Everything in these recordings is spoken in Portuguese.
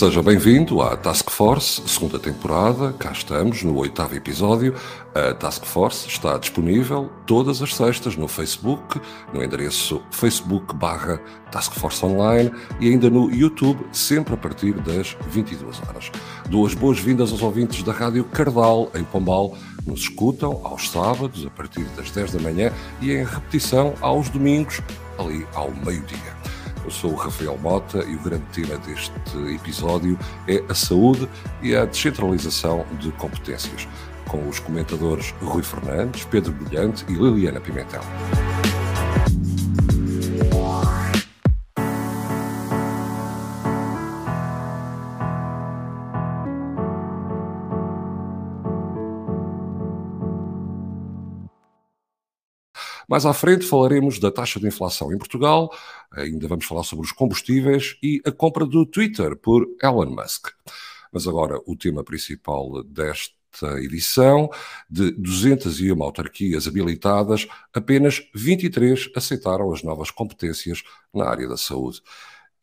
Seja bem-vindo à Task Force, segunda temporada. Cá estamos no oitavo episódio. A Task Force está disponível todas as sextas no Facebook, no endereço facebook barra Task Force Online e ainda no YouTube, sempre a partir das 22 horas. Duas boas-vindas aos ouvintes da Rádio Cardal, em Pombal. Nos escutam aos sábados, a partir das 10 da manhã e em repetição aos domingos, ali ao meio-dia. Eu sou o Rafael Mota e o grande tema deste episódio é a saúde e a descentralização de competências, com os comentadores Rui Fernandes, Pedro Brilhante e Liliana Pimentel. Mais à frente falaremos da taxa de inflação em Portugal, ainda vamos falar sobre os combustíveis e a compra do Twitter por Elon Musk. Mas agora o tema principal desta edição, de 201 autarquias habilitadas, apenas 23 aceitaram as novas competências na área da saúde.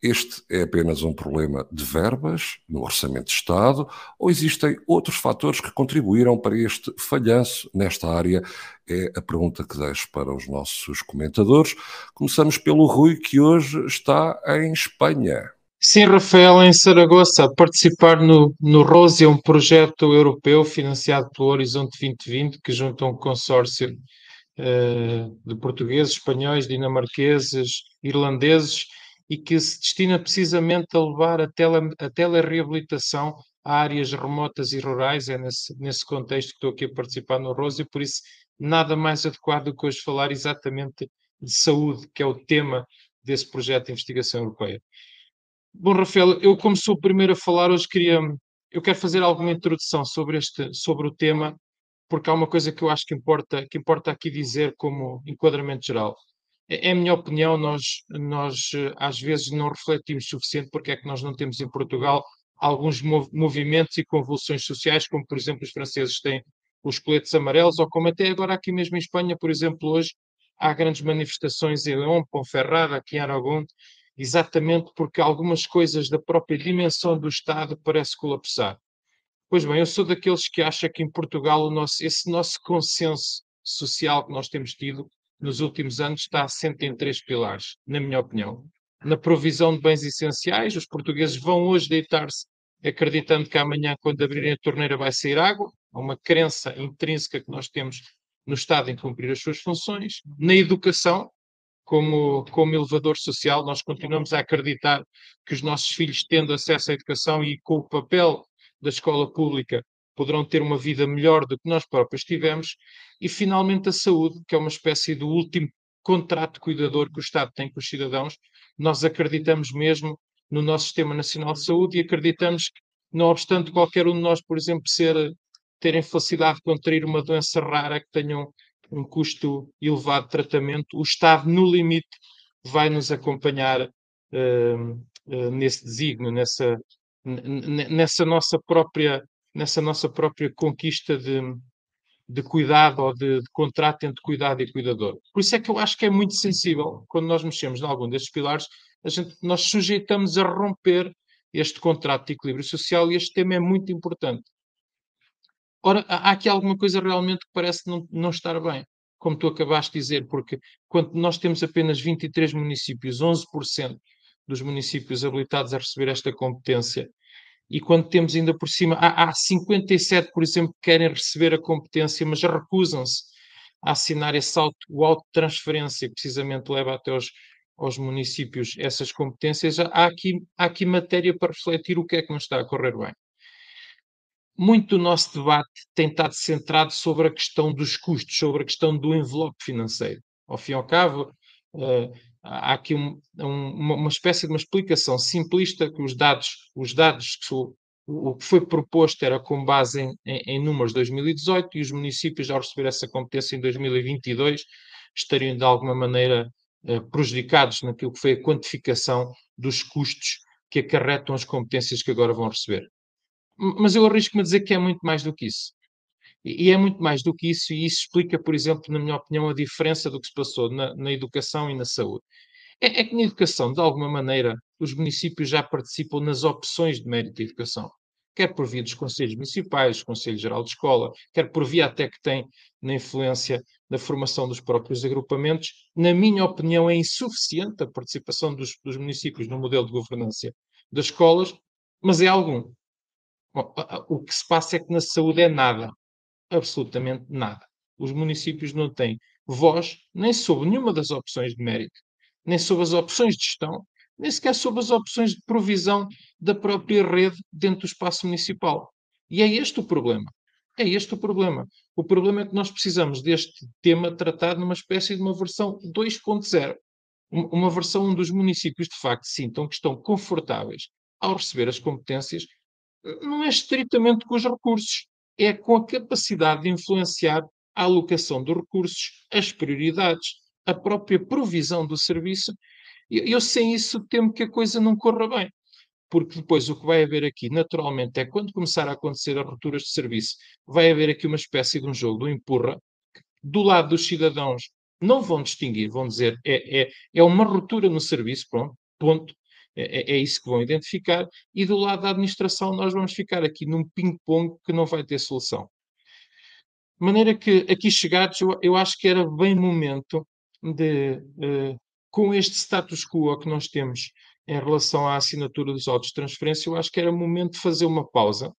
Este é apenas um problema de verbas no Orçamento de Estado ou existem outros fatores que contribuíram para este falhanço nesta área? É a pergunta que deixo para os nossos comentadores. Começamos pelo Rui, que hoje está em Espanha. Sim, Rafael, em Saragoça, a participar no, no ROSE, um projeto europeu financiado pelo Horizonte 2020, que junta um consórcio uh, de portugueses, espanhóis, dinamarqueses, irlandeses e que se destina precisamente a levar a, tele, a telereabilitação a áreas remotas e rurais. É nesse, nesse contexto que estou aqui a participar no Rose e por isso nada mais adequado do que hoje falar exatamente de saúde, que é o tema desse projeto de investigação europeia. Bom, Rafael, eu como sou o primeiro a falar hoje queria, eu quero fazer alguma introdução sobre este, sobre o tema, porque há uma coisa que eu acho que importa, que importa aqui dizer como enquadramento geral. É, é a minha opinião, nós, nós eh, às vezes não refletimos suficiente porque é que nós não temos em Portugal alguns movimentos e convulsões sociais, como por exemplo os franceses têm os coletes amarelos, ou como até agora aqui mesmo em Espanha, por exemplo, hoje há grandes manifestações em León, Ponferrada, aqui em Aragão, exatamente porque algumas coisas da própria dimensão do Estado parece colapsar. Pois bem, eu sou daqueles que acham que em Portugal nosso, esse nosso consenso social que nós temos tido nos últimos anos está assente em três pilares, na minha opinião. Na provisão de bens essenciais, os portugueses vão hoje deitar-se acreditando que amanhã, quando abrirem a torneira, vai sair água. Há uma crença intrínseca que nós temos no Estado em cumprir as suas funções. Na educação, como, como elevador social, nós continuamos a acreditar que os nossos filhos, tendo acesso à educação e com o papel da escola pública, poderão ter uma vida melhor do que nós próprios tivemos, e finalmente a saúde, que é uma espécie do último contrato cuidador que o Estado tem com os cidadãos. Nós acreditamos mesmo no nosso Sistema Nacional de Saúde e acreditamos que, não obstante qualquer um de nós, por exemplo, ser, terem facilidade de contrair uma doença rara que tenha um, um custo elevado de tratamento, o Estado, no limite, vai nos acompanhar uh, uh, nesse desígnio, nessa, nessa nossa própria nessa nossa própria conquista de, de cuidado ou de, de, contrato entre cuidado e cuidador. Por isso é que eu acho que é muito sensível, quando nós mexemos em algum destes pilares, a gente, nós sujeitamos a romper este contrato de equilíbrio social e este tema é muito importante. Ora, há aqui alguma coisa realmente que parece não, não estar bem, como tu acabaste de dizer, porque quando nós temos apenas 23 municípios, 11% dos municípios habilitados a receber esta competência, e quando temos ainda por cima, há, há 57, por exemplo, que querem receber a competência, mas recusam-se a assinar esse auto, o auto transferência que precisamente leva até aos, aos municípios essas competências, há aqui, há aqui matéria para refletir o que é que não está a correr bem. Muito do nosso debate tem estado centrado sobre a questão dos custos, sobre a questão do envelope financeiro. Ao fim e ao cabo, uh, há aqui um, um, uma espécie de uma explicação simplista que os dados, os dados que o, o que foi proposto era com base em, em, em números de 2018 e os municípios, ao receber essa competência em 2022, estariam de alguma maneira eh, prejudicados naquilo que foi a quantificação dos custos que acarretam as competências que agora vão receber. Mas eu arrisco-me a dizer que é muito mais do que isso. E é muito mais do que isso, e isso explica, por exemplo, na minha opinião, a diferença do que se passou na, na educação e na saúde. É, é que na educação, de alguma maneira, os municípios já participam nas opções de mérito de educação quer por via dos conselhos municipais, Conselho Geral de Escola, quer por via até que tem na influência da formação dos próprios agrupamentos. Na minha opinião, é insuficiente a participação dos, dos municípios no modelo de governança das escolas, mas é algum. O que se passa é que na saúde é nada, absolutamente nada. Os municípios não têm voz nem sobre nenhuma das opções de mérito, nem sobre as opções de gestão, nem sequer sobre as opções de provisão da própria rede dentro do espaço municipal. E é este o problema. É este o problema. O problema é que nós precisamos deste tema tratado numa espécie de uma versão 2.0. Uma versão onde os municípios, de facto, sintam que estão confortáveis ao receber as competências, não é estritamente com os recursos, é com a capacidade de influenciar a alocação dos recursos, as prioridades, a própria provisão do serviço eu sem isso temo que a coisa não corra bem. Porque depois o que vai haver aqui, naturalmente, é quando começar a acontecer as rupturas de serviço, vai haver aqui uma espécie de um jogo do empurra, do lado dos cidadãos não vão distinguir, vão dizer é, é, é uma ruptura no serviço, pronto, ponto. É, é, é isso que vão identificar. E do lado da administração, nós vamos ficar aqui num ping-pong que não vai ter solução. De maneira que, aqui chegados, eu, eu acho que era bem momento de uh, com este status quo que nós temos em relação à assinatura dos autos de transferência, eu acho que era momento de fazer uma pausa,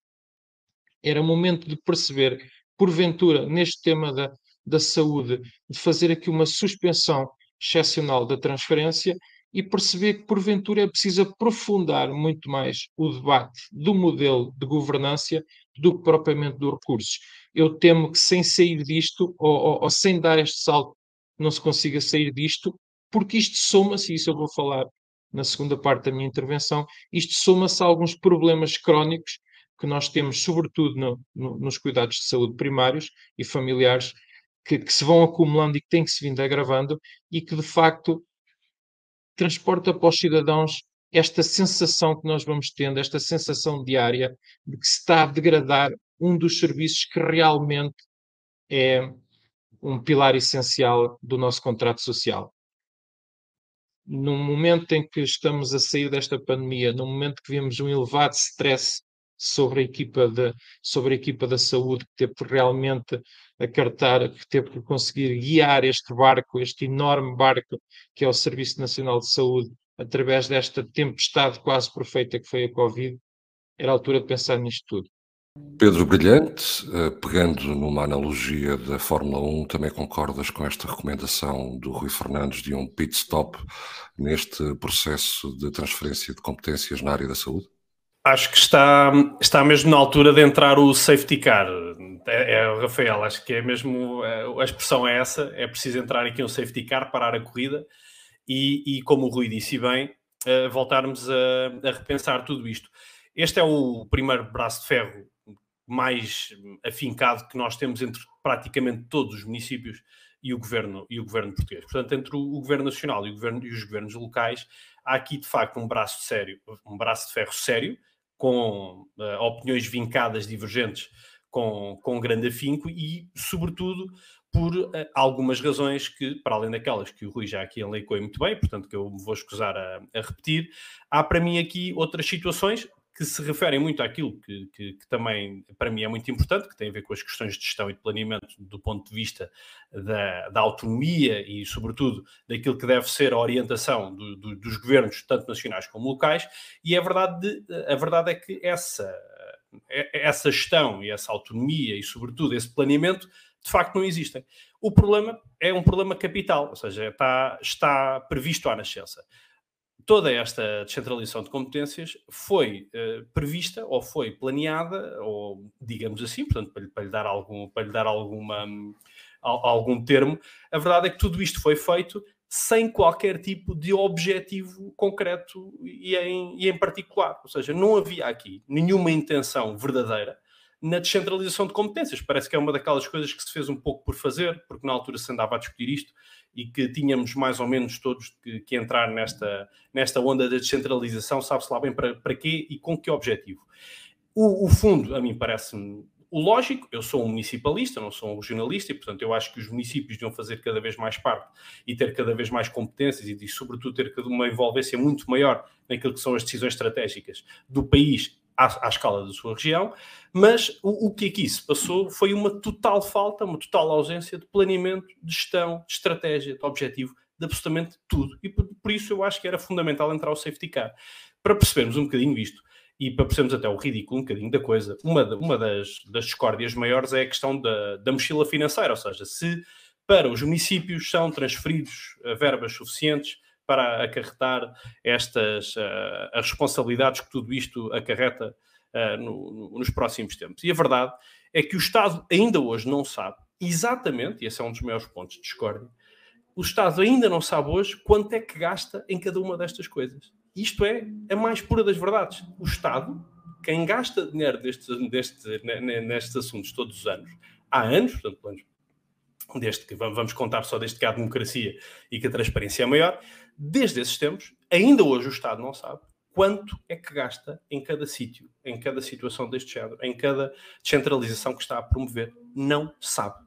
era momento de perceber, porventura, neste tema da, da saúde, de fazer aqui uma suspensão excepcional da transferência e perceber que, porventura, é preciso aprofundar muito mais o debate do modelo de governança do que propriamente dos recursos. Eu temo que, sem sair disto, ou, ou, ou sem dar este salto, não se consiga sair disto, porque isto soma-se, e isso eu vou falar na segunda parte da minha intervenção, isto soma-se a alguns problemas crónicos que nós temos, sobretudo no, no, nos cuidados de saúde primários e familiares, que, que, se vão acumulando e que têm que se vindo agravando e que, de facto, transporta para os cidadãos esta sensação que nós vamos tendo, esta sensação diária de que se está a degradar um dos serviços que realmente é um pilar essencial do nosso contrato social. Num momento em que estamos a sair desta pandemia, num momento que vemos um elevado stress sobre a equipa, de, sobre a equipa da saúde, que teve que realmente acartar, que teve que conseguir guiar este barco, este enorme barco que é o Serviço Nacional de Saúde, através desta tempestade quase perfeita que foi a Covid, era a altura de pensar nisto tudo. Pedro Brilhante, eh, pegando numa analogia da Fórmula 1, também concordas com esta recomendação do Rui Fernandes de um pit stop neste processo de transferência de competências na área da saúde? Acho que está, está mesmo na altura de entrar o safety car. É, é Rafael, acho que é mesmo é, a expressão é essa: é preciso entrar aqui um safety car, parar a corrida e, e como o Rui disse bem, uh, voltarmos a, a repensar tudo isto. Este é o primeiro braço de ferro mais afincado que nós temos entre praticamente todos os municípios e o governo, e o governo português. Portanto, entre o, o governo nacional e, o governo, e os governos locais, há aqui de facto um braço sério, um braço de ferro sério, com uh, opiniões vincadas, divergentes, com, com grande afinco e, sobretudo, por uh, algumas razões que, para além daquelas que o Rui já aqui eleicou muito bem, portanto que eu me vou escusar a, a repetir, há para mim aqui outras situações, que se referem muito àquilo que, que, que, também para mim é muito importante, que tem a ver com as questões de gestão e de planeamento do ponto de vista da, da autonomia e, sobretudo, daquilo que deve ser a orientação do, do, dos governos, tanto nacionais como locais, e a verdade, a verdade é que essa, essa gestão e essa autonomia e, sobretudo, esse planeamento, de facto não existem. O problema é um problema capital, ou seja, está, está previsto à nascença toda esta descentralização de competências foi uh, prevista ou foi planeada, ou digamos assim, portanto, para, para lhe dar, algum, para lhe dar alguma, um, algum termo, a verdade é que tudo isto foi feito sem qualquer tipo de objetivo concreto e em, e em particular. Ou seja, não havia aqui nenhuma intenção verdadeira na descentralização de competências. Parece que é uma daquelas coisas que se fez um pouco por fazer, porque na altura se andava a discutir isto e que tínhamos mais ou menos todos que, que entrar nesta, nesta onda da descentralização, sabe-se lá bem para, para quê e com que objetivo. O, o fundo, a mim parece-me o lógico, eu sou um municipalista, não sou um regionalista, e portanto eu acho que os municípios deviam fazer cada vez mais parte e ter cada vez mais competências e, e sobretudo, ter uma envolvência muito maior naquilo que são as decisões estratégicas do país à, à escala da sua região, mas o, o que aqui se passou foi uma total falta, uma total ausência de planeamento, de gestão, de estratégia, de objetivo, de absolutamente tudo. E por, por isso eu acho que era fundamental entrar o safety car. Para percebermos um bocadinho isto, e para percebermos até o ridículo um bocadinho da coisa, uma, uma das, das discórdias maiores é a questão da, da mochila financeira, ou seja, se para os municípios são transferidos eh, verbas suficientes para acarretar estas uh, as responsabilidades que tudo isto acarreta uh, no, no, nos próximos tempos. E a verdade é que o Estado ainda hoje não sabe exatamente, e esse é um dos maiores pontos de discórdia, o Estado ainda não sabe hoje quanto é que gasta em cada uma destas coisas. Isto é a mais pura das verdades. O Estado, quem gasta dinheiro destes, nestes assuntos todos os anos, há anos, portanto, desde que vamos contar só desde que há democracia e que a transparência é maior, desde esses tempos, ainda hoje o Estado não sabe quanto é que gasta em cada sítio, em cada situação deste género, em cada descentralização que está a promover. Não sabe.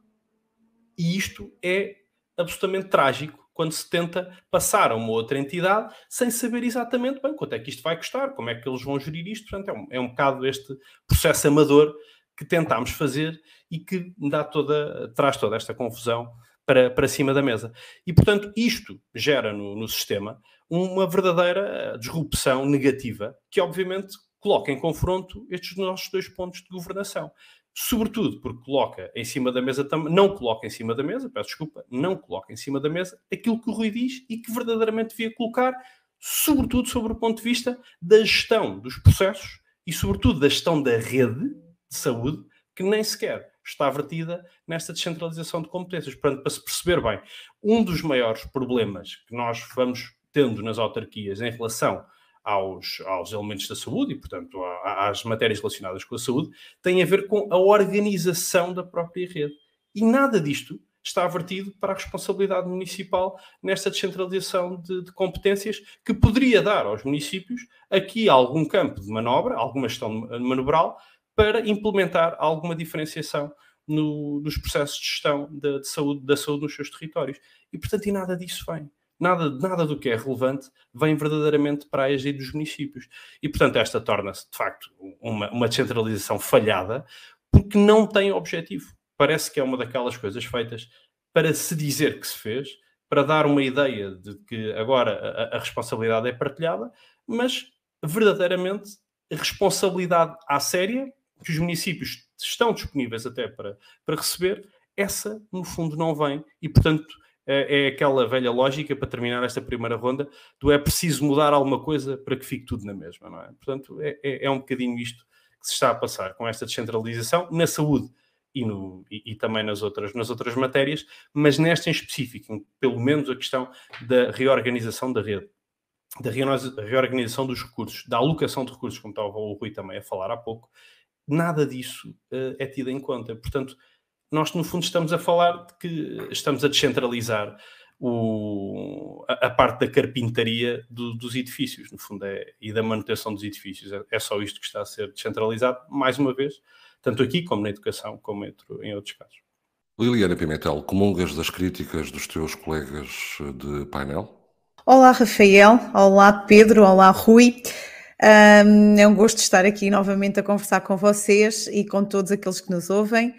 E isto é absolutamente trágico quando se tenta passar a uma outra entidade sem saber exatamente bem quanto é que isto vai custar, como é que eles vão gerir isto. Portanto, é um, é um bocado este processo amador que tentámos fazer e que dá toda, traz toda esta confusão para, para cima da mesa. E, portanto, isto gera no, no sistema uma verdadeira disrupção negativa que, obviamente, coloca em confronto estes nossos dois pontos de governação sobretudo porque coloca em cima da mesa, não coloca em cima da mesa, peço desculpa, não coloca em cima da mesa aquilo que o Rui diz e que verdadeiramente devia colocar, sobretudo sobre o ponto de vista da gestão dos processos e, sobretudo, da gestão da rede de saúde, que nem sequer está vertida nesta descentralização de competências. Portanto, para se perceber bem, um dos maiores problemas que nós vamos tendo nas autarquias em relação aos, aos elementos da saúde e, portanto, às matérias relacionadas com a saúde, tem a ver com a organização da própria rede. E nada disto está vertido para a responsabilidade municipal nesta descentralização de, de, competências que poderia dar aos municípios aqui algum campo de manobra, alguma gestão manobral, para implementar alguma diferenciação no, nos processos de gestão de, de saúde, da saúde nos seus territórios. E, portanto, e nada disso vem nada, nada do que é relevante vem verdadeiramente para a agir dos municípios. E, portanto, esta torna-se, de facto, uma, uma descentralização falhada, porque não tem objetivo. Parece que é uma daquelas coisas feitas para se dizer que se fez, para dar uma ideia de que agora a, a responsabilidade é partilhada, mas verdadeiramente responsabilidade à séria, que os municípios estão disponíveis até para, para receber, essa no fundo não vem e, portanto, é, é aquela velha lógica para terminar esta primeira ronda do é preciso mudar alguma coisa para que fique tudo na mesma, não é? Portanto, é, é, é um bocadinho isto que se está a passar com esta descentralização na saúde e, no, e, e, também nas outras, nas outras matérias, mas nesta em específico, pelo menos a questão da reorganização da rede, da reorganização dos recursos, da alocação de recursos, como estava o Rui também a falar há pouco, nada disso uh, é tido em conta. Portanto, nós no fundo estamos a falar de que estamos a descentralizar o, a, a, parte da carpintaria do, dos edifícios, no fundo, é, e da manutenção dos edifícios. É, é, só isto que está a ser descentralizado, mais uma vez, tanto aqui como na educação, como em outros casos. Liliana Pimentel, comungas das críticas dos teus colegas de painel? Olá, Rafael. Olá, Pedro. Olá, Rui. Um, é um gosto estar aqui novamente a conversar com vocês e com todos aqueles que nos ouvem.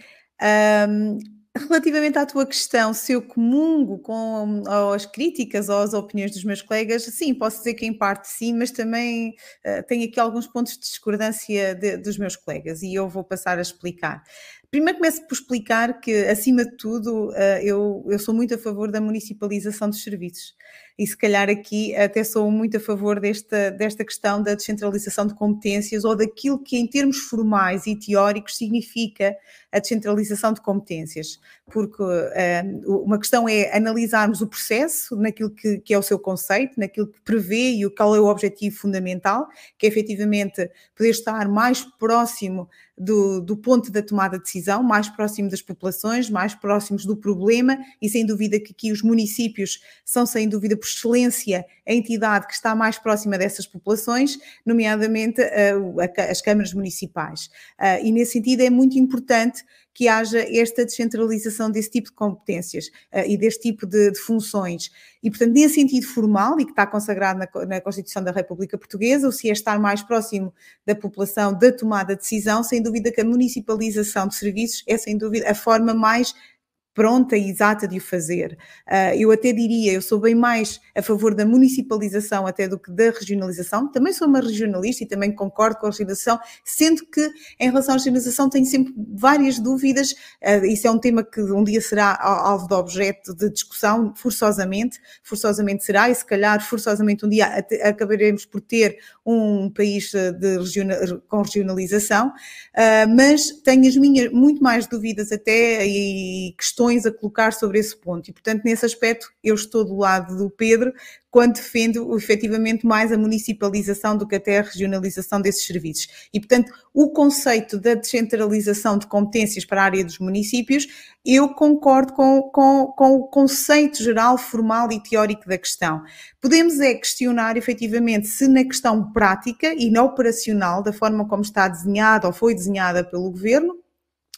Um, relativamente à tua questão, se eu comungo com as críticas ou as opiniões dos meus colegas, sim, posso dizer que em parte sim, mas também uh, tenho aqui alguns pontos de discordância de, dos meus colegas e eu vou passar a explicar. Primeiro começo por explicar que, acima de tudo, uh, eu, eu sou muito a favor da municipalização dos serviços e se calhar aqui até sou muito a favor desta, desta questão da descentralização de competências ou daquilo que em termos formais e teóricos significa a descentralização de competências, porque uh, uma questão é analisarmos o processo naquilo que, que, é o seu conceito, naquilo que prevê e qual é o objetivo fundamental, que é efetivamente poder estar mais próximo do, do, ponto da tomada de decisão, mais próximo das populações, mais próximos do problema, e sem dúvida que aqui os municípios são, sem dúvida, excelência a entidade que está mais próxima dessas populações, nomeadamente as câmaras municipais. E nesse sentido é muito importante que haja esta descentralização desse tipo de competências uh, e deste tipo de, de, funções. E, portanto, nesse sentido formal, e que está consagrado na, na, Constituição da República Portuguesa, o se é estar mais próximo da população da tomada de decisão, sem dúvida que a municipalização de serviços é, sem dúvida, a forma mais pronta e exata de o fazer. Uh, eu até diria, eu sou bem mais a favor da municipalização até do que da regionalização. Também sou uma regionalista e também concordo com a regionalização, sendo que em relação à regionalização tenho sempre várias dúvidas. Uh, isso é um tema que um dia será alvo de objeto de discussão, forçosamente, forçosamente será, e se calhar forçosamente um dia acabaremos por ter um país de regional, com regionalização, uh, mas tenho as minhas muito mais dúvidas até e questões questões a colocar sobre esse ponto. E, portanto, nesse aspecto, eu estou do lado do Pedro quando defendo efetivamente mais a municipalização do que até a regionalização desses serviços. E, portanto, o conceito da descentralização de competências para a área dos municípios, eu concordo com, com, com o conceito geral, formal e teórico da questão. Podemos é questionar efetivamente se na questão prática e na operacional, da forma como está desenhada ou foi desenhada pelo governo,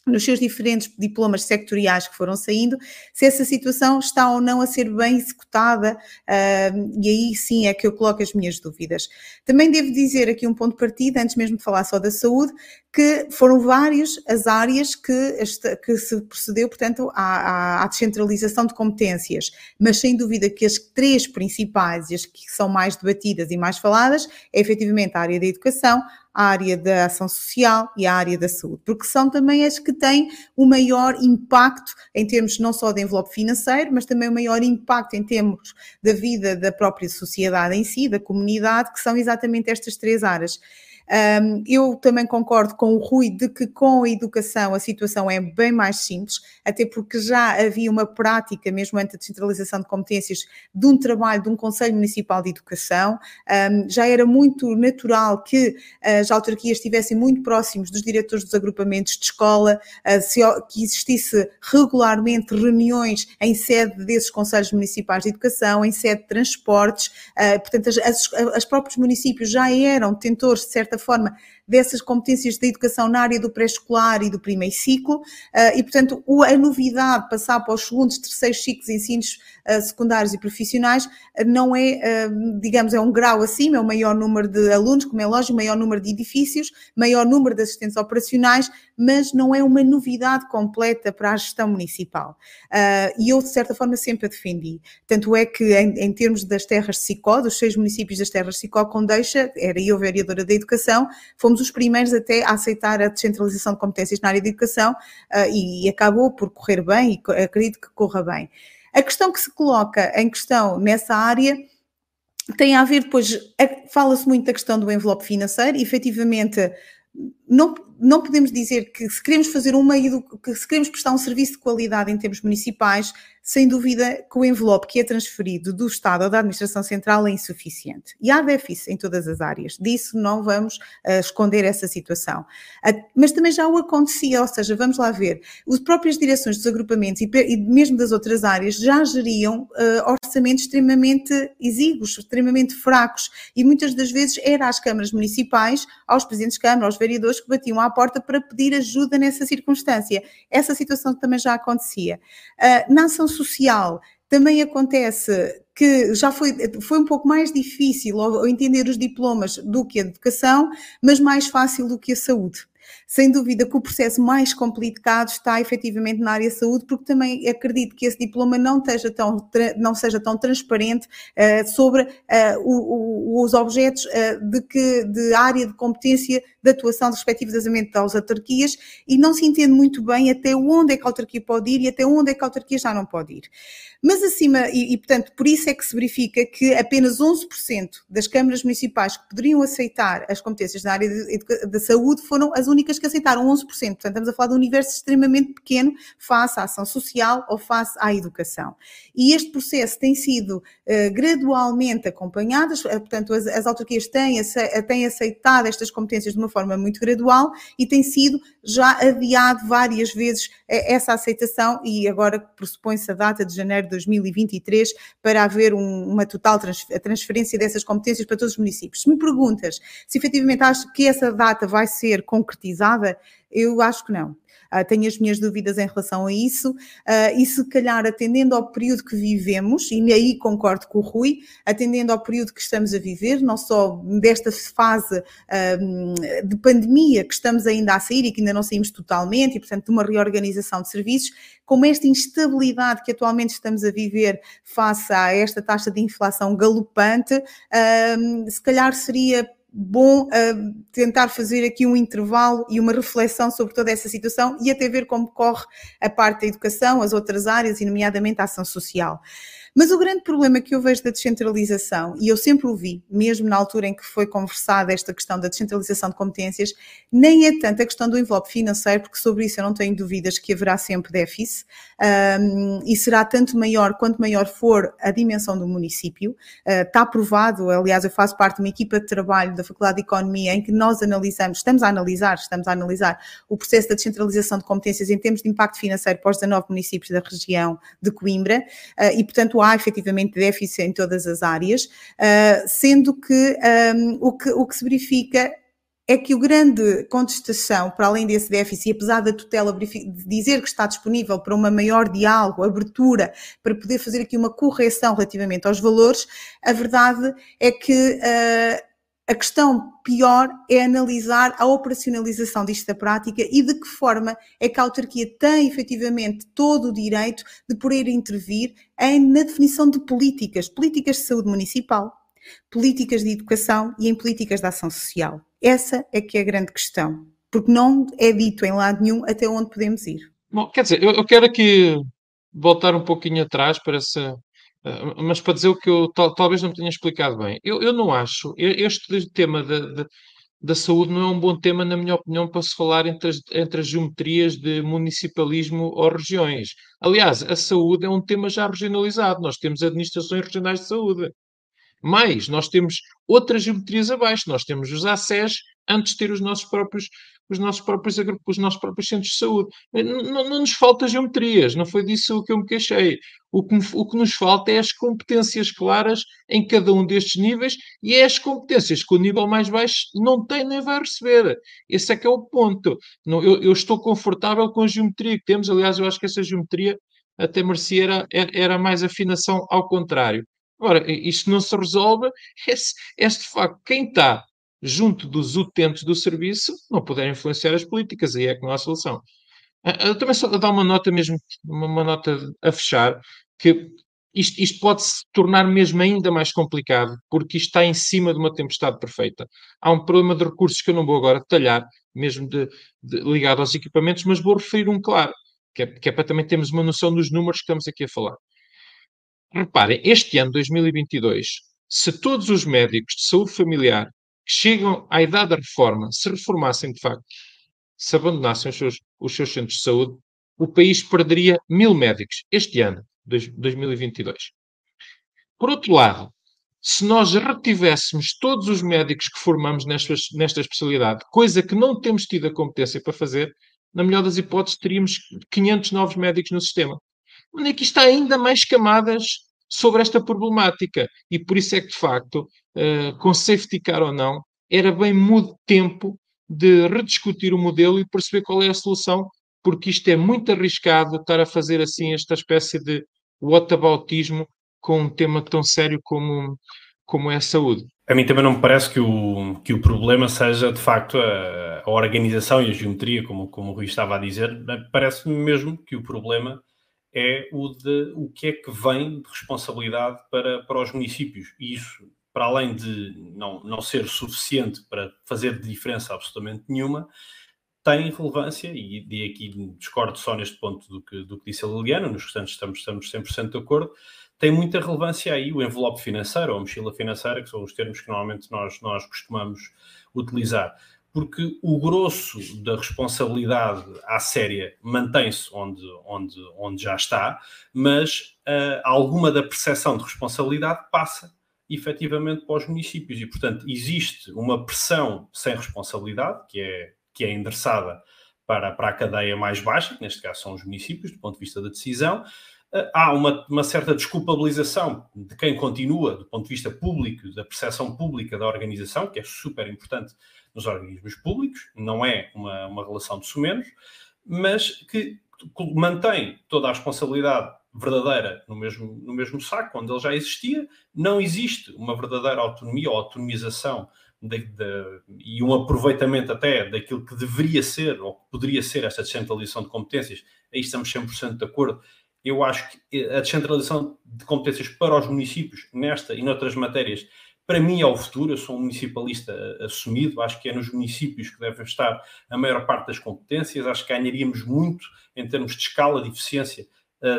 nos seus diferentes diplomas sectoriais que foram saindo, se essa situação está ou não a ser bem executada, uh, e aí sim é que eu coloco as minhas dúvidas. Também devo dizer aqui um ponto de partida, antes mesmo de falar só da saúde, que foram várias as áreas que, que se procedeu, portanto, à, à, descentralização de competências, mas sem dúvida que as três principais e as que são mais debatidas e mais faladas é efetivamente a área da educação, a área da ação social e a área da saúde, porque são também as que têm o maior impacto em termos não só de envelope financeiro, mas também o maior impacto em termos da vida da própria sociedade em si, da comunidade, que são exatamente estas três áreas. Um, eu também concordo com o Rui de que com a educação a situação é bem mais simples, até porque já havia uma prática, mesmo antes da descentralização de competências, de um trabalho de um Conselho Municipal de Educação. Um, já era muito natural que as autarquias estivessem muito próximos dos diretores dos agrupamentos de escola, uh, se, que existisse regularmente reuniões em sede desses Conselhos Municipais de Educação, em sede de transportes. Uh, portanto, as, as, as próprios municípios já eram tentores, de certa certa forma, dessas competências de educação na área do pré-escolar e do primeiro ciclo, uh, e, portanto, a novidade passar para os segundos, terceiros ciclos ensinos uh, secundários e profissionais uh, não é, digamos, é um grau acima, é o maior número de alunos, como é lógico, maior número de edifícios, maior número de assistentes operacionais, mas não é uma novidade completa para a gestão municipal. e eu, de certa forma, sempre a defendi. Tanto é que, em, em termos das terras de Sicó, dos seis municípios das terras de Sicó, Condeixa, era eu vereadora da Educação, fomos fomos os primeiros até a aceitar a descentralização de competências na área de educação e, e acabou por correr bem e acredito que corra bem. A questão que se coloca em questão nessa área tem a ver depois, fala-se muito da questão do envelope financeiro, e efetivamente não, não podemos dizer que se queremos fazer uma que se queremos prestar um serviço de qualidade em termos municipais, sem dúvida que o envelope que é transferido do Estado ou da Administração Central é insuficiente. E há déficit em todas as áreas. Disso não vamos uh, esconder essa situação. Uh, mas também já o acontecia, ou seja, vamos lá ver, as próprias direções dos agrupamentos e, e mesmo das outras áreas já geriam uh, orçamentos extremamente exíguos, extremamente fracos. E muitas das vezes era às câmaras municipais, aos presidentes de Câmara, aos vereadores que batiam à porta para pedir ajuda nessa circunstância. Essa situação também já acontecia. na ação social também acontece que já foi, foi um pouco mais difícil ao entender os diplomas do que a educação, mas mais fácil do que a saúde. Sem dúvida que o processo mais complicado está efetivamente na área de saúde, porque também acredito que esse diploma não, esteja tão, não seja tão transparente uh, sobre uh, o, o, os objetos uh, de, que, de área de competência de atuação do respectivo desenvolvimento das autarquias e não se entende muito bem até onde é que a autarquia pode ir e até onde é que a autarquia já não pode ir. Mas acima, e, e, portanto, por isso é que se verifica que apenas 11% das câmaras municipais que poderiam aceitar as competências na área da saúde foram as únicas que aceitaram 11%. Portanto, estamos a falar de um universo extremamente pequeno face à ação social ou face à educação. E este processo tem sido uh, gradualmente acompanhado, uh, portanto, as, as autarquias têm, têm aceitado estas competências de uma forma muito gradual e tem sido já adiado várias vezes essa aceitação e agora pressupõe-se a data de janeiro de 2023 para haver um, uma total transferência dessas competências para todos os municípios. Se me perguntas se efetivamente acho que essa data vai ser concretizada, eu acho que não. Uh, tenho as minhas dúvidas em relação a isso, uh, e se calhar atendendo ao período que vivemos, e aí concordo com o Rui, atendendo ao período que estamos a viver, não só desta fase uh, de pandemia que estamos ainda a sair e que ainda não saímos totalmente, e portanto de uma reorganização de serviços, como esta instabilidade que atualmente estamos a viver face a esta taxa de inflação galopante, se calhar seria bom uh, tentar fazer aqui um intervalo e uma reflexão sobre toda essa situação e até ver como corre a parte da educação, as outras áreas, e nomeadamente a ação social. Mas o grande problema que eu vejo da descentralização, e eu sempre o vi, mesmo na altura em que foi conversada esta questão da descentralização de competências, nem é tanto a questão do envelope financeiro, porque sobre isso eu não tenho dúvidas que haverá sempre déficit, um, e será tanto maior quanto maior for a dimensão do município. Uh, está provado, aliás, eu faço parte de uma equipa de trabalho da Faculdade de Economia em que nós analisamos, estamos a analisar, estamos a analisar o processo da descentralização de competências em termos de impacto financeiro para os 19 municípios da região de Coimbra, uh, e portanto há efetivamente déficit em todas as áreas, uh, sendo que, um, o que o que se verifica é que o grande contestação, para além desse déficit, apesar da tutela dizer que está disponível para uma maior diálogo, abertura, para poder fazer aqui uma correção relativamente aos valores, a verdade é que uh, a questão pior é analisar a operacionalização disto da prática e de que forma é que a autarquia tem efetivamente todo o direito de poder intervir em, na definição de políticas, políticas de saúde municipal, políticas de educação e em políticas de ação social. Essa é que é a grande questão, porque não é dito em lado nenhum até onde podemos ir. Bom, quer dizer, eu, eu quero aqui voltar um pouquinho atrás para essa mas para dizer o que eu tal, talvez não me tenha explicado bem, eu, eu não acho, este tema da, da, da, saúde não é um bom tema, na minha opinião, para se falar entre as, entre as geometrias de municipalismo ou regiões. Aliás, a saúde é um tema já regionalizado, nós temos administrações regionais de saúde. Mas nós temos outras geometrias abaixo, nós temos os ACES antes de ter os nossos próprios os nossos próprios, os nossos próprios centros de saúde. Não, não, nos falta geometrias, não foi disso que eu me queixei. O que, o que nos falta é as competências claras em cada um destes níveis e é as competências que o nível mais baixo não tem nem vai receber. Esse é que é o ponto. Não, eu, eu estou confortável com a geometria que temos, aliás, eu acho que essa geometria até merecia era, era mais afinação ao contrário. Agora, isto não se resolve, é, de facto quem está junto dos utentes do serviço, não puderem influenciar as políticas, aí é que não há solução. Ah, ah, eu também só dar uma nota mesmo, uma nota a fechar, que isto, isto, pode se tornar mesmo ainda mais complicado, porque isto está em cima de uma tempestade perfeita. Há um problema de recursos que eu não vou agora detalhar, mesmo de, de, ligado aos equipamentos, mas vou referir um claro, que é, que é para também termos uma noção dos números que estamos aqui a falar. Reparem, este ano, 2022, se todos os médicos de saúde familiar que chegam à idade da reforma se reformassem de facto, se abandonassem os seus, os seus centros de saúde, o país perderia mil médicos este ano, 2022. Por outro lado, se nós retivéssemos todos os médicos que formamos nesta, nesta especialidade, coisa que não temos tido a competência para fazer, na melhor das hipóteses, teríamos 500 novos médicos no sistema. Onde é que está ainda mais camadas sobre esta problemática. E por isso é que, de facto, uh, com safety car ou não, era bem muito tempo de rediscutir o modelo e perceber qual é a solução, porque isto é muito arriscado estar a fazer assim esta espécie de whataboutismo com um tema tão sério como, como é a saúde. A mim também não me parece que o, que o problema seja, de facto, a, a organização e a geometria, como, como o Rui estava a dizer. Parece-me mesmo que o problema é o de o que é que vem de responsabilidade para, para os municípios. E isso, para além de não, não ser suficiente para fazer diferença absolutamente nenhuma, tem relevância, e, e aqui discordo só neste ponto do que, do que disse a Liliana, nos restantes estamos, estamos 100% de acordo, tem muita relevância aí o envelope financeiro ou a mochila financeira, que são os termos que normalmente nós, nós costumamos utilizar porque o grosso da responsabilidade à séria mantém-se onde, onde, onde já está, mas uh, alguma da percepção de responsabilidade passa efetivamente para os municípios. E, portanto, existe uma pressão sem responsabilidade, que é, que é endereçada para, para a cadeia mais baixa, que neste caso são os municípios, do ponto de vista da decisão, uh, há uma, uma certa desculpabilização de quem continua, do ponto de vista público, da percepção pública da organização, que é super importante nos organismos públicos, não é uma, uma relação de sumenos, mas que mantém toda a responsabilidade verdadeira no mesmo, no mesmo saco, onde ele já existia, não existe uma verdadeira autonomia ou autonomização de, de, e um aproveitamento até daquilo que deveria ser ou que poderia ser esta descentralização de competências, aí estamos 100% de acordo. Eu acho que a descentralização de competências para os municípios, nesta e noutras matérias, para mim é o futuro. Eu sou um municipalista assumido, acho que é nos municípios que devem estar a maior parte das competências. Acho que ganharíamos muito em termos de escala, de eficiência,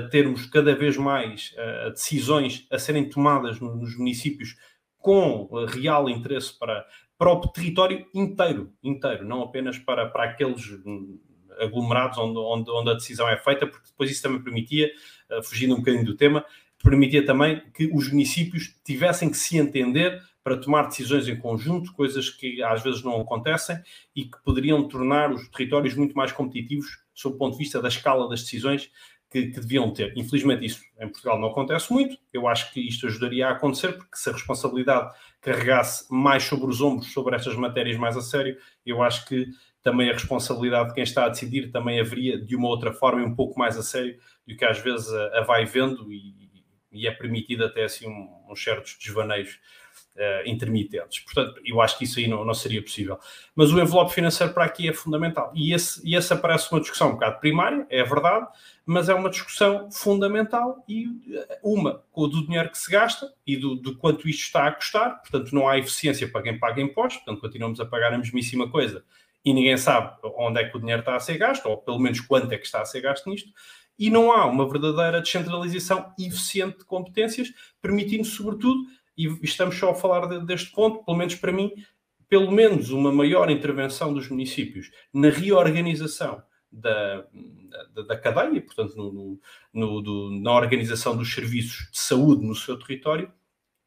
termos cada vez mais decisões a serem tomadas nos municípios com real interesse para, para o território inteiro, inteiro, não apenas para, para aqueles hum, aglomerados onde, onde, onde a decisão é feita, porque depois isso também permitia, fugindo um bocadinho do tema, permitia também que os municípios tivessem que se entender para tomar decisões em conjunto, coisas que às vezes não acontecem e que poderiam tornar os territórios muito mais competitivos sob o ponto de vista da escala das decisões que, que, deviam ter. Infelizmente, isso em Portugal não acontece muito. Eu acho que isto ajudaria a acontecer, porque se a responsabilidade carregasse mais sobre os ombros, sobre estas matérias mais a sério, eu acho que também a responsabilidade de quem está a decidir também haveria de uma outra forma e um pouco mais a sério do que às vezes a, a vai vendo e, e é permitido até assim um, uns certos desvaneios uh, intermitentes. Portanto, eu acho que isso aí não, não, seria possível. Mas o envelope financeiro para aqui é fundamental. E esse, e esse aparece uma discussão um bocado primária, é verdade, mas é uma discussão fundamental e eh, uma com do dinheiro que se gasta e do, do quanto isto está a custar. Portanto, não há eficiência para quem paga impostos, portanto, continuamos a pagar a mesmíssima coisa e ninguém sabe onde é que o dinheiro está a ser gasto, ou pelo menos quanto é que está a ser gasto nisto e não há uma verdadeira descentralização eficiente de competências, permitindo, sobretudo, e estamos só a falar de, deste ponto, pelo menos para mim, pelo menos uma maior intervenção dos municípios na reorganização da, da, da cadeia, portanto, no, no, do, na organização dos serviços de saúde no seu território,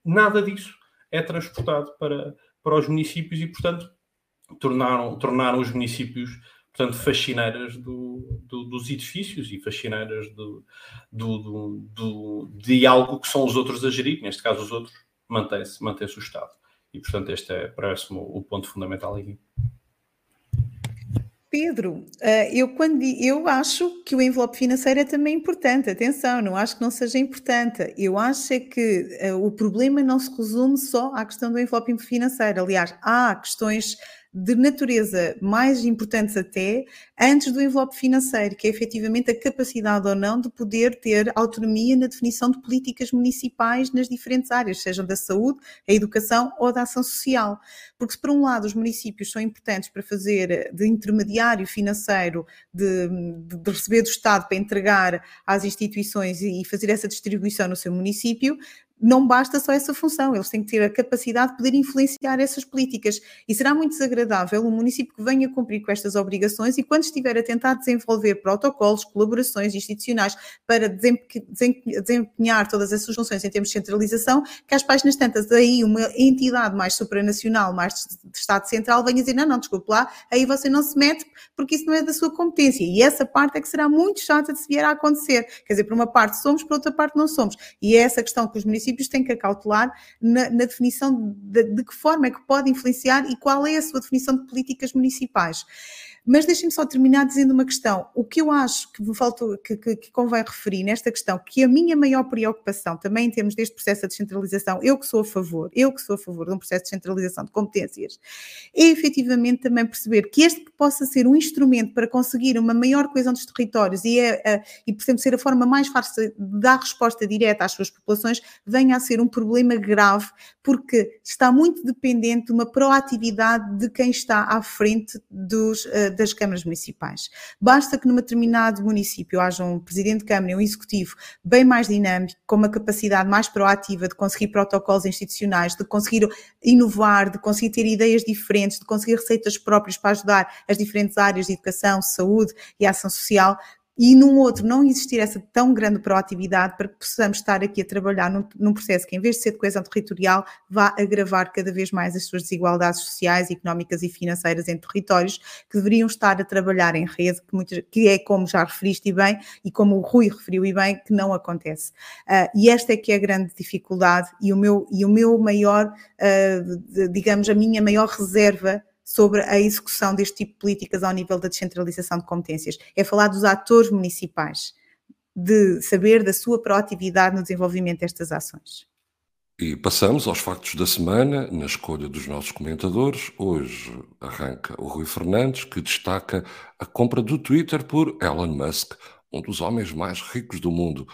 nada disso é transportado para, para os municípios e, portanto, tornaram, tornaram os municípios portanto, faxineiras do, do, dos edifícios e faxineiras do, do, de algo que são os outros a gerir, neste caso os outros, mantém-se mantém o Estado. E, portanto, este é, parece-me, o ponto fundamental aqui. Pedro, eh, eu, quando, eu acho que o envelope financeiro é também importante, atenção, não acho que não seja importante. Eu acho é que uh, o problema não se resume só à questão do envelope financeiro. Aliás, há questões de natureza mais importantes até antes do envelope financeiro, que é efetivamente a capacidade ou não de poder ter autonomia na definição de políticas municipais nas diferentes áreas, sejam da saúde, a educação ou da ação social. Porque se por um lado os municípios são importantes para fazer de intermediário financeiro, de, de receber do Estado para entregar às instituições e fazer essa distribuição no seu município, não basta só essa função, eles têm que ter a capacidade de poder influenciar essas políticas. E será muito desagradável um município que venha cumprir com estas obrigações e, quando estiver a tentar desenvolver protocolos, colaborações institucionais para desempenhar todas essas funções em termos de centralização, que às páginas tantas aí uma entidade mais supranacional, mais de Estado Central, venha dizer: não, não, desculpe lá, aí você não se mete porque isso não é da sua competência. E essa parte é que será muito chata de se vier a acontecer. Quer dizer, por uma parte somos, por outra parte não somos. E é essa questão que os municípios municípios têm que acautelar na, na definição de, de que forma é que pode influenciar e qual é a sua definição de políticas municipais. Mas deixem-me só terminar dizendo uma questão. O que eu acho que me faltou, que, que, que, convém referir nesta questão, que a minha maior preocupação também em termos deste processo de descentralização, eu que sou a favor, eu que sou a favor de um processo de descentralização de competências, é efetivamente também perceber que este possa ser um instrumento para conseguir uma maior coesão dos territórios e, é, é, e por exemplo, ser a forma mais fácil de dar resposta direta às suas populações, venha a ser um problema grave, porque está muito dependente de uma proatividade de quem está à frente dos, uh, das câmaras municipais. Basta que num determinado município haja um presidente de câmara um executivo bem mais dinâmico, com uma capacidade mais proativa de conseguir protocolos institucionais, de conseguir inovar, de conseguir ter ideias diferentes, de conseguir receitas próprias para ajudar as diferentes áreas de educação, saúde e ação social, e num outro não existir essa tão grande proatividade para que possamos estar aqui a trabalhar num, num, processo que, em vez de ser de coesão territorial, vá agravar cada vez mais as suas desigualdades sociais, económicas e financeiras entre territórios que deveriam estar a trabalhar em rede, que, muitas, que é como já referiste bem e como o Rui referiu e bem, que não acontece. Uh, e esta é que é a grande dificuldade e o meu, e o meu maior, uh, digamos, a minha maior reserva sobre a execução deste tipo de políticas ao nível da descentralização de competências. É falar dos atores municipais, de saber da sua proatividade no desenvolvimento destas ações. E passamos aos factos da semana, na escolha dos nossos comentadores. Hoje arranca o Rui Fernandes, que destaca a compra do Twitter por Elon Musk, um dos homens mais ricos do mundo.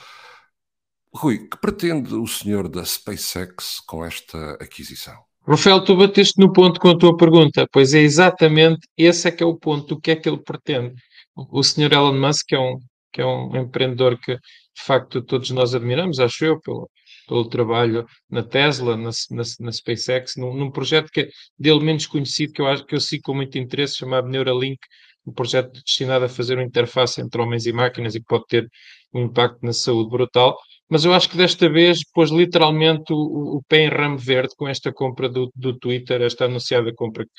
Rui, que pretende o senhor da SpaceX com esta aquisição? Rafael, tu bateste no ponto com a tua pergunta, pois é exatamente esse é que é o ponto, o que é que ele pretende. O senhor Elon Musk é um, que é um empreendedor que, de facto, todos nós admiramos, acho eu, pelo, pelo trabalho na Tesla, na, na, na SpaceX, num, num, projeto que é dele menos conhecido, que eu acho que eu sigo com muito interesse, chamado Neuralink, um projeto destinado a fazer uma interface entre homens e máquinas e que pode ter um impacto na saúde brutal mas eu acho que desta vez pôs literalmente o, o pé em ramo verde com esta compra do, do Twitter, esta anunciada compra que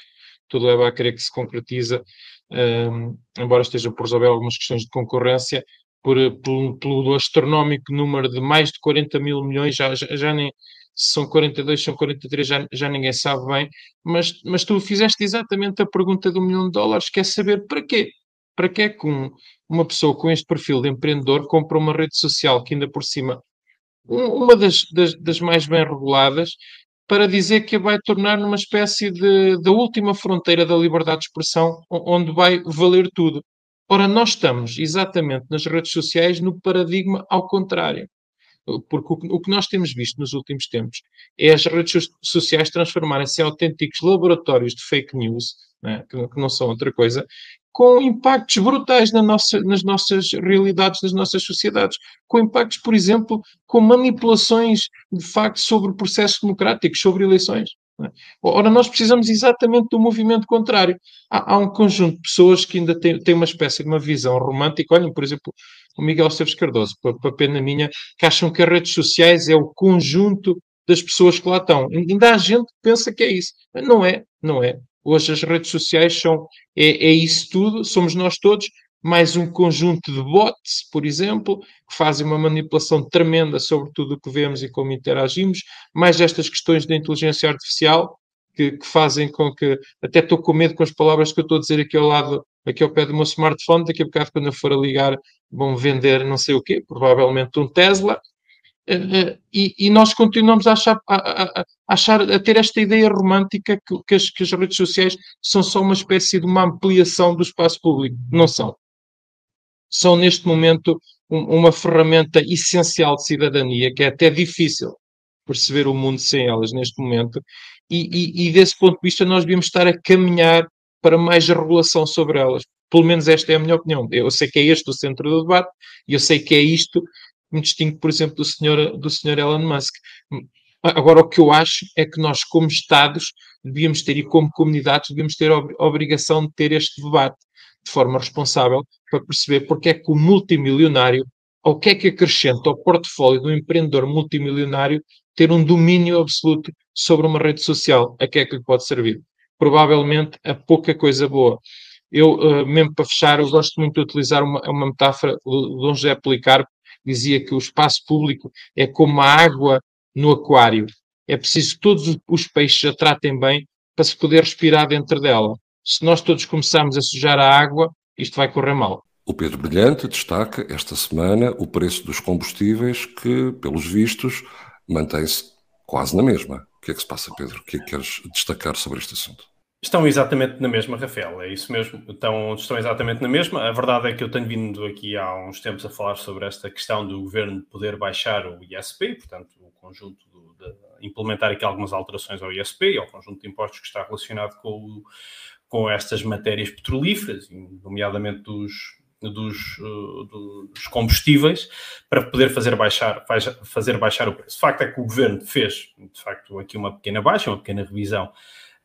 tudo leva a crer que se concretiza, um, embora esteja por resolver algumas questões de concorrência, por, pelo, pelo astronómico número de mais de 40 mil milhões, já, já, já nem se são 42, são 43, já, já ninguém sabe bem, mas, mas tu fizeste exatamente a pergunta do milhão de dólares, quer saber para quê? Para que é que um, uma pessoa com este perfil de empreendedor compra uma rede social que ainda por cima, uma das, das, das mais bem reguladas, para dizer que a vai tornar numa espécie de, da última fronteira da liberdade de expressão, onde vai valer tudo. Ora, nós estamos exatamente nas redes sociais no paradigma ao contrário. Porque o que nós temos visto nos últimos tempos é as redes sociais transformarem-se em autênticos laboratórios de fake news, né, que não são outra coisa, com impactos brutais na nossa, nas nossas realidades, nas nossas sociedades, com impactos, por exemplo, com manipulações de facto sobre processos democráticos, sobre eleições. É? Ora, nós precisamos exatamente do movimento contrário. Há, há um conjunto de pessoas que ainda têm, têm, uma espécie de uma visão romântica. Olhem, por exemplo, o Miguel Esteves Cardoso, para pena minha, que acham que as redes sociais é o conjunto das pessoas que lá estão. Ainda há gente que pensa que é isso. Não é, não é. Hoje as redes sociais são é, é isso tudo, somos nós todos, mais um conjunto de bots, por exemplo, que fazem uma manipulação tremenda sobre tudo o que vemos e como interagimos, mais estas questões da inteligência artificial, que, que, fazem com que até estou com medo com as palavras que eu estou a dizer aqui ao lado, aqui ao pé do meu smartphone, daqui a bocado quando eu for a ligar vão vender não sei o quê, provavelmente um Tesla, e, e, nós continuamos a achar, a, a, achar, a ter esta ideia romântica que, que, as, que, as, redes sociais são só uma espécie de uma ampliação do espaço público. Não são. São, neste momento, um, uma ferramenta essencial de cidadania, que é até difícil perceber o mundo sem elas neste momento. E, e, e desse ponto de vista, nós devíamos estar a caminhar para mais regulação sobre elas. Pelo menos esta é a minha opinião. Eu sei que é este o centro do debate, e eu sei que é isto me distingue, por exemplo, do senhor, do senhor Elon Musk. Agora, o que eu acho é que nós, como Estados, devíamos ter, e como comunidades, devíamos ter a obrigação de ter este debate de forma responsável para perceber porque é que o multimilionário, ou o que é que acrescenta ao portfólio do empreendedor multimilionário ter um domínio absoluto sobre uma rede social, a que é que lhe pode servir? Provavelmente a pouca coisa boa. Eu, uh, mesmo para fechar, eu gosto muito de utilizar uma, uma metáfora de Dom José Policarpo, dizia que o espaço público é como a água no aquário. É preciso que todos os peixes a tratem bem para se poder respirar dentro dela. Se nós todos começarmos a sujar a água, isto vai correr mal. O Pedro Brilhante destaca esta semana o preço dos combustíveis que, pelos vistos, mantém-se quase na mesma. O que é que se passa, Pedro? O que é que queres destacar sobre este assunto? Estão exatamente na mesma, Rafael, é isso mesmo. Estão, estão exatamente na mesma. A verdade é que eu tenho vindo aqui há uns tempos a falar sobre esta questão do governo poder baixar o ISP, portanto, o conjunto do, de implementar aqui algumas alterações ao ISP ao conjunto de impostos que está relacionado com o, com estas matérias petrolíferas, nomeadamente dos, dos, dos, combustíveis para poder fazer baixar, fazer baixar o preço. O facto é que o governo fez, de facto, aqui uma pequena baixa, uma pequena revisão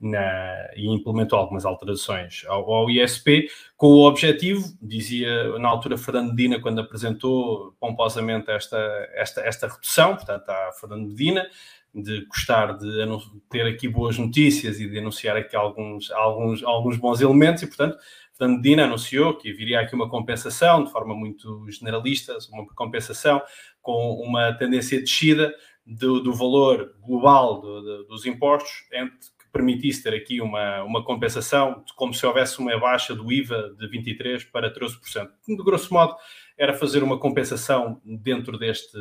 na, e implementou algumas alterações ao, ao, ISP, com o objetivo, dizia na altura Fernando Medina, quando apresentou pomposamente esta, esta, esta redução, portanto, a Fernando Medina, de gostar de ter aqui boas notícias e de anunciar aqui alguns, alguns, alguns bons elementos, e portanto, Fernando Medina anunciou que viria aqui uma compensação, de forma muito generalista, uma compensação com uma tendência de descida do, do valor global do, do, dos impostos, entre permitisse ter aqui uma, uma compensação, como se houvesse uma baixa do IVA de 23% para 13%. De grosso modo, era fazer uma compensação dentro, deste,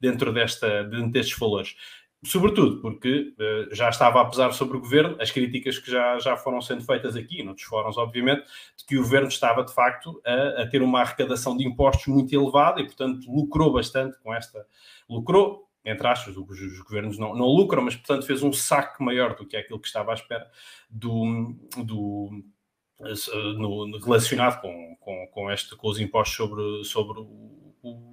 dentro, desta, dentro destes valores. Sobretudo porque uh, já estava a pesar sobre o governo as críticas que já, já foram sendo feitas aqui, noutros fóruns, obviamente, de que o governo estava, de facto, a, a ter uma arrecadação de impostos muito elevada e, portanto, lucrou bastante com esta. Lucrou, entre aspas, os, os governos não, não, lucram, mas portanto fez um saque maior do que aquilo que estava à espera do, do no, relacionado com, com, com, este, com os impostos sobre, sobre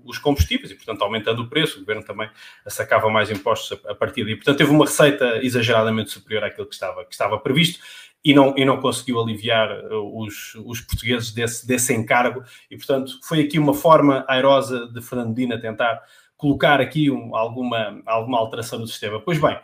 os combustíveis e, portanto, aumentando o preço, o governo também sacava mais impostos a, a partir daí. Portanto, teve uma receita exageradamente superior àquilo que estava, que estava previsto e não, e não conseguiu aliviar uh, os, os portugueses desse, desse encargo e, portanto, foi aqui uma forma airosa de Fernandina tentar colocar aqui um, alguma, alguma alteração no sistema. Pois bem,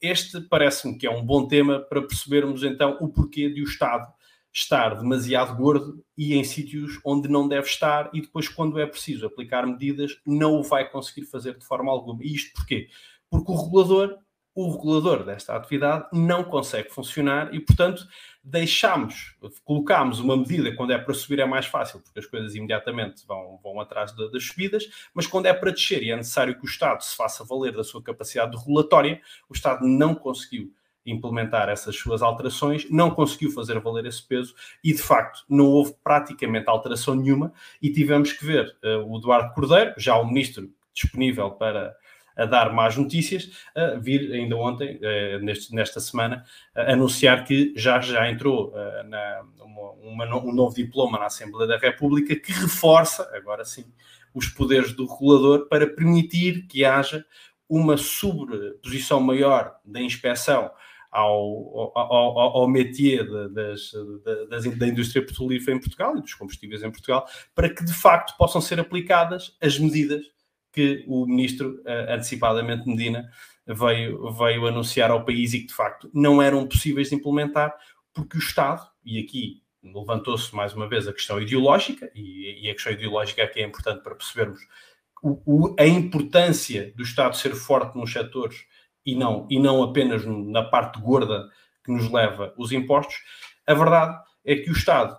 este parece-me que é um bom tema para percebermos então o porquê de o Estado estar demasiado gordo e em sítios onde não deve estar e depois, quando é preciso aplicar medidas, não o vai conseguir fazer de forma alguma. E isto porquê? Porque o regulador o regulador desta atividade não consegue funcionar e, portanto, deixamos, colocamos uma medida quando é para subir é mais fácil, porque as coisas imediatamente vão, vão atrás de, das subidas, mas quando é para descer e é necessário que o Estado se faça valer da sua capacidade regulatória, o Estado não conseguiu implementar essas suas alterações, não conseguiu fazer valer esse peso e, de facto, não houve praticamente alteração nenhuma. E tivemos que ver uh, o Eduardo Cordeiro, já o ministro disponível para a dar más notícias, a vir ainda ontem, eh, neste, nesta semana, anunciar que já, já entrou eh, na, uma, uma, um novo diploma na Assembleia da República que reforça, agora sim, os poderes do regulador para permitir que haja uma sobreposição maior da inspeção ao, ao, ao, métier das, das, da indústria petrolífera em Portugal e dos combustíveis em Portugal, para que de facto possam ser aplicadas as medidas que o ministro, uh, antecipadamente Medina, veio, veio anunciar ao país e que de facto não eram possíveis de implementar, porque o Estado, e aqui levantou-se mais uma vez a questão ideológica, e, e, a questão ideológica aqui é importante para percebermos o, o, a importância do Estado ser forte nos setores e não, e não apenas na parte gorda que nos leva os impostos, a verdade é que o Estado,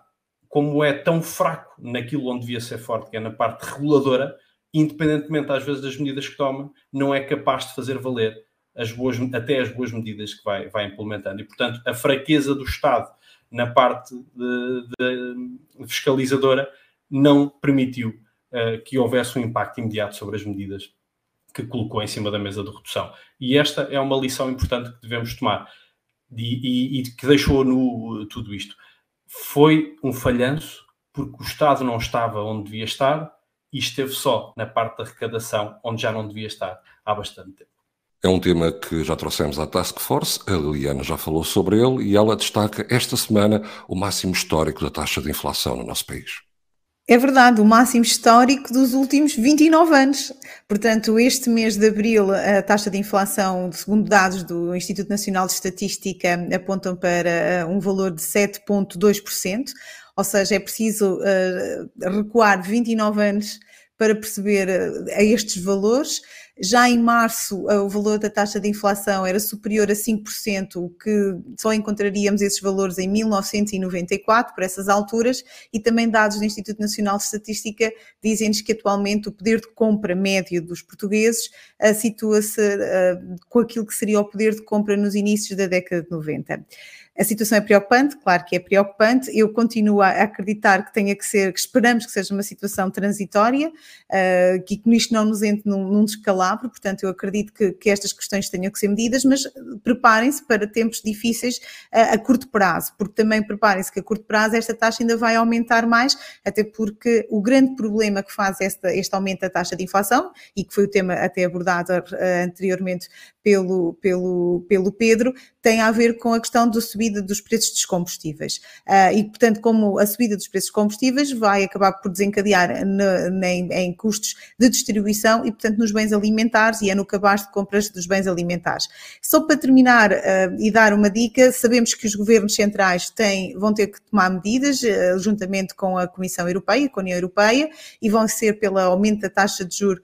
como é tão fraco naquilo onde devia ser forte, que é na parte reguladora, independentemente às vezes das medidas que toma, não é capaz de fazer valer as boas, até as boas medidas que vai, vai implementando. E, portanto, a fraqueza do Estado na parte de, de fiscalizadora não permitiu uh, que houvesse um impacto imediato sobre as medidas que colocou em cima da mesa de redução. E esta é uma lição importante que devemos tomar e, e, e que deixou no tudo isto. Foi um falhanço porque o Estado não estava onde devia estar, e esteve só na parte da arrecadação, onde já não devia estar há bastante tempo. É um tema que já trouxemos à Task Force, a Liliana já falou sobre ele e ela destaca esta semana o máximo histórico da taxa de inflação no nosso país. É verdade, o máximo histórico dos últimos 29 anos. Portanto, este mês de abril, a taxa de inflação, segundo dados do Instituto Nacional de Estatística, apontam para um valor de 7,2% ou seja, é preciso uh, recuar 29 anos para perceber uh, a estes valores. Já em março, uh, o valor da taxa de inflação era superior a 5%, o que só encontraríamos esses valores em 1994, por essas alturas, e também dados do Instituto Nacional de Estatística dizem-nos que atualmente o poder de compra médio dos portugueses situa-se com aquilo que seria o poder de compra nos inícios da década de 90. A situação é preocupante, claro que é preocupante. Eu continuo a acreditar que tenha que ser, que esperamos que seja uma situação transitória, uh, que, isto não nos entre num, num descalabro. Portanto, eu acredito que, que, estas questões tenham que ser medidas, mas preparem-se para tempos difíceis uh, a curto prazo, porque também preparem-se que a curto prazo esta taxa ainda vai aumentar mais, até porque o grande problema que faz esta, este aumento da taxa de inflação, e que foi o tema até abordado uh, anteriormente pelo, pelo, pelo Pedro, tem a ver com a questão da subida dos preços dos combustíveis. Uh, e, portanto, como a subida dos preços dos combustíveis vai acabar por desencadear na, em custos de distribuição e, portanto, nos bens alimentares e é no cabaz de compras dos bens alimentares. Só para terminar uh, e dar uma dica, sabemos que os governos centrais têm, vão ter que tomar medidas, uh, juntamente com a Comissão Europeia, com a União Europeia, e vão ser pelo aumento da taxa de juros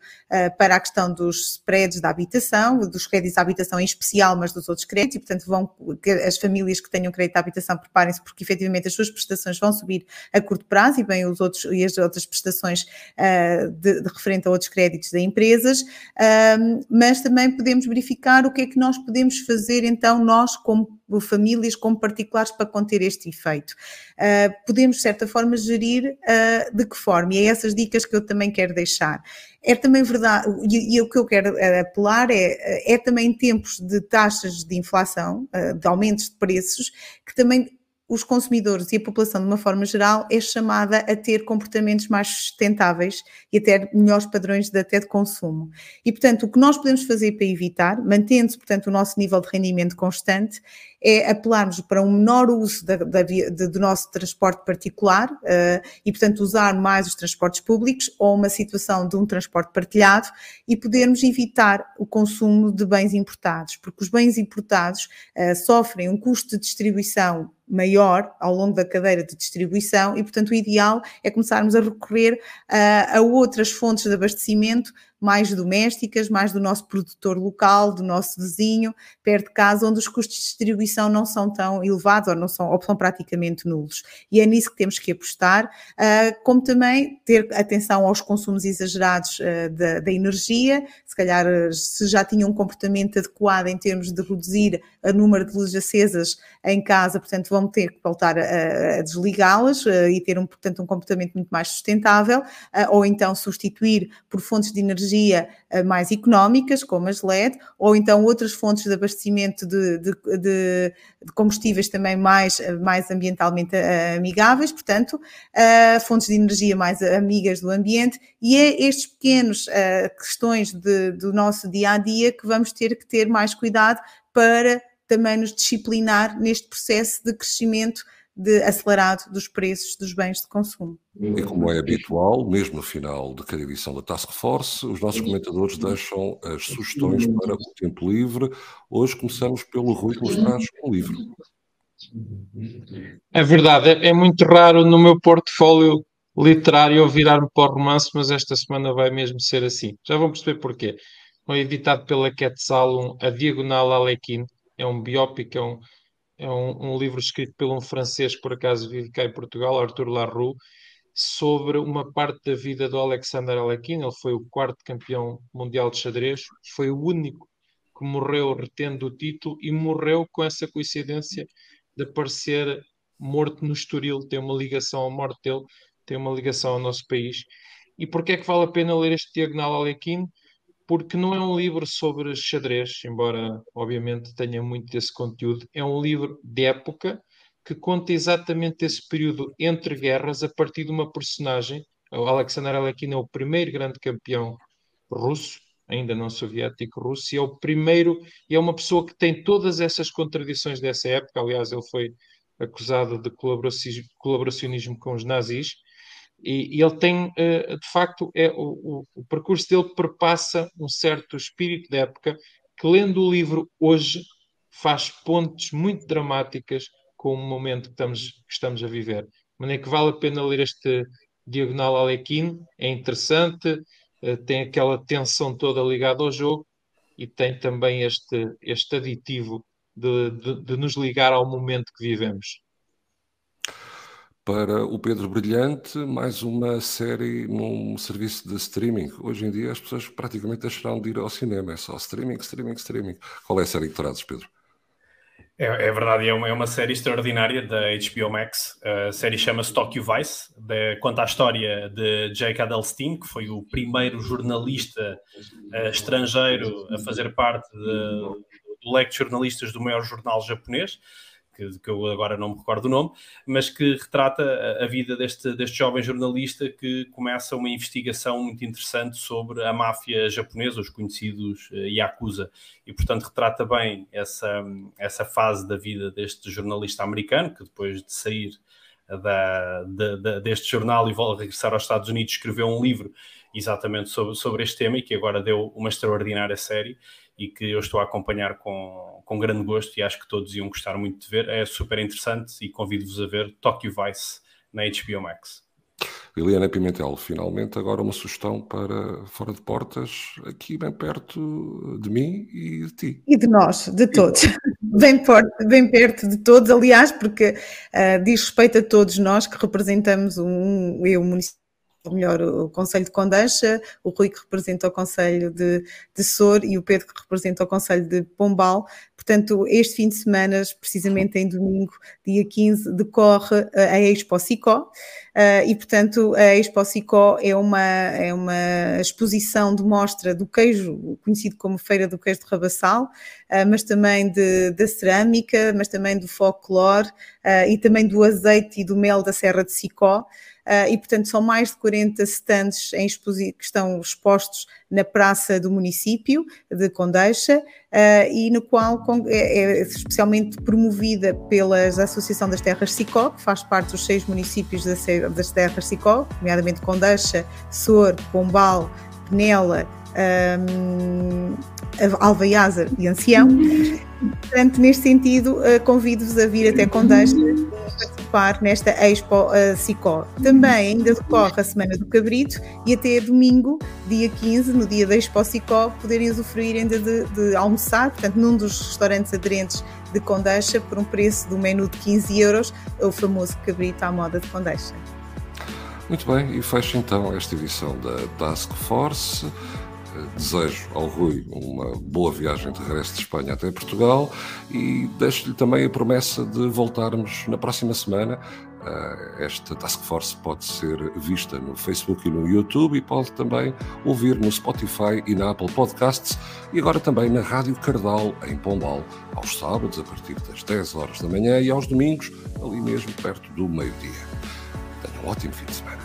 para a questão dos spreads da habitação, dos créditos à habitação em especial, mas dos outros créditos, e, portanto, vão, as famílias que tenham crédito à habitação preparem-se porque efetivamente as suas prestações vão subir a curto prazo e bem os outros e as outras prestações uh, de, de, referente a outros créditos de empresas, uh, mas também podemos verificar o que é que nós podemos fazer então nós como famílias, como particulares para conter este efeito. Uh, podemos de certa forma gerir de que forma e é essas dicas que eu também quero deixar. É também verdade, e, e o que eu quero apelar é, é também tempos de taxas de inflação, de aumentos de preços, que também os consumidores e a população, de uma forma geral, é chamada a ter comportamentos mais sustentáveis e até melhores padrões de, até de consumo. E, portanto, o que nós podemos fazer para evitar, mantendo-se, portanto, o nosso nível de rendimento constante, é apelarmos para um menor uso da, da, de, do nosso transporte particular uh, e, portanto, usar mais os transportes públicos ou uma situação de um transporte partilhado e podermos evitar o consumo de bens importados, porque os bens importados uh, sofrem um custo de distribuição maior ao longo da cadeira de distribuição e, portanto, o ideal é começarmos a recorrer uh, a outras fontes de abastecimento mais domésticas, mais do nosso produtor local, do nosso vizinho, perto de casa, onde os custos de distribuição não são tão elevados ou não são, ou são praticamente nulos. E é nisso que temos que apostar, uh, como também ter atenção aos consumos exagerados uh, da, da, energia, se calhar se já tinham um comportamento adequado em termos de reduzir o número de luzes acesas em casa, portanto vão ter que voltar a, a desligá-las e ter um, portanto, um comportamento muito mais sustentável, ou então substituir por fontes de energia energia eh, mais económicas, como as LED, ou então outras fontes de abastecimento de, de, de, de combustíveis também mais, eh, mais ambientalmente eh, amigáveis, portanto, fontes de energia mais amigas do ambiente, e é estes pequenos questões do nosso dia a dia que vamos ter que ter mais cuidado para também nos disciplinar neste processo de crescimento de acelerado dos preços dos bens de consumo. E como é habitual, mesmo no final de cada edição da Task Force, os nossos comentadores deixam as sugestões para o tempo livre. Hoje começamos pelo Rui que nos traz um livro. É verdade, é, é muito raro no meu portfólio literário eu virar-me para o romance, mas esta semana vai mesmo ser assim. Já vão perceber porquê. Foi editado pela Quetzal, A Diagonal Alequim, é um biópico, é um, é um, um, livro escrito por um francês por acaso vive cá em Portugal, Arthur Larue, sobre uma parte da vida do Alexander Alekhine. Ele foi o quarto campeão mundial de xadrez, foi o único que morreu retendo o título e morreu com essa coincidência de aparecer morto no Estoril, tem uma ligação à morte dele, tem uma ligação ao nosso país. E porquê é que vale a pena ler este Diagonal Alekhine? Porque não é um livro sobre xadrez, embora obviamente tenha muito desse conteúdo, é um livro de época que conta exatamente esse período entre guerras a partir de uma personagem. O Alexander Alekhine é o primeiro grande campeão russo, ainda não soviético russo, e é o primeiro, e é uma pessoa que tem todas essas contradições dessa época. Aliás, ele foi acusado de colaboracionismo com os nazis, e, e ele tem, uh, de facto, é, o, o, o, percurso dele perpassa um certo espírito da época que, lendo o livro hoje, faz pontes muito dramáticas com o momento que estamos, que estamos a viver. De maneira que vale a pena ler este Diagonal Alequim, é interessante, uh, tem aquela tensão toda ligada ao jogo e tem também este, este aditivo de, de, de nos ligar ao momento que vivemos. Para o Pedro Brilhante, mais uma série num serviço de streaming. Hoje em dia as pessoas praticamente deixarão de ir ao cinema, é só streaming, streaming, streaming. Qual é a série que trazes, Pedro? É, é, verdade, é uma, é uma série extraordinária da HBO Max. A série chama-se Tokyo Vice, de, conta a história de Jake Adelstein, que foi o primeiro jornalista uh, estrangeiro a fazer parte de, do leque de jornalistas do maior jornal japonês que, que, eu agora não me recordo o nome, mas que retrata a, a vida deste, deste jovem jornalista que começa uma investigação muito interessante sobre a máfia japonesa, os conhecidos uh, Yakuza, e portanto retrata bem essa, essa fase da vida deste jornalista americano, que depois de sair da, deste jornal e regressar aos Estados Unidos, escreveu um livro exatamente sobre, sobre este tema e que agora deu uma extraordinária série e que eu estou a acompanhar com, com grande gosto e acho que todos iam gostar muito de ver. É super interessante e convido-vos a ver Tokyo Vice na HBO Max. Liliana Pimentel, finalmente agora uma sugestão para fora de portas, aqui bem perto de mim e de ti. E de nós, de todos. bem, bem perto de todos, aliás, porque uh, diz respeito a todos nós que representamos um, eu, município ou melhor, o Conselho de Condancha, o Rui que representa o Conselho de, de Sor e o Pedro que representa o Conselho de Pombal. Portanto, este fim de semana, precisamente em domingo, dia 15, decorre a Expo Sicó. Uh, e, portanto, a Expo Sicó é uma, é uma exposição de mostra do queijo, conhecido como Feira do Queijo de Rabassal, uh, mas também de, da cerâmica, mas também do folclore e também do azeite e do mel da Serra de Sicó. Uh, e, portanto, são mais de 40 stands que estão expostos na praça do município de Condeixa uh, e no qual é, é, especialmente promovida pela Associação das Terras Sicó, que faz parte dos seis municípios das Terras Sicó, nomeadamente Condeixa, Sor, Pombal, Penela, um, Alvaiaza e Ancião. Portanto, neste sentido, uh, convido-vos a vir até Condeixa participar nesta Expo uh, Sicó. Também ainda decorre a Semana do Cabrito e até domingo, dia 15, no dia da Expo Sicó, poderem usufruir ainda de, de almoçar, portanto, num dos restaurantes aderentes de Condeixa, por um preço do menu de 15 euros, o famoso cabrito à moda de Condeixa. Muito bem, e fecho então esta edição da Task Force desejo ao Rui uma boa viagem de regresso de Espanha até Portugal e deixo-lhe também a promessa de voltarmos na próxima semana. Uh, esta Task Force pode ser vista no Facebook e no YouTube e pode também ouvir no Spotify e na Apple Podcasts e agora também na Rádio Cardal em Pombal, aos sábados a partir das 10 horas da manhã e aos domingos ali mesmo perto do meio-dia. Tenha um ótimo fim de semana.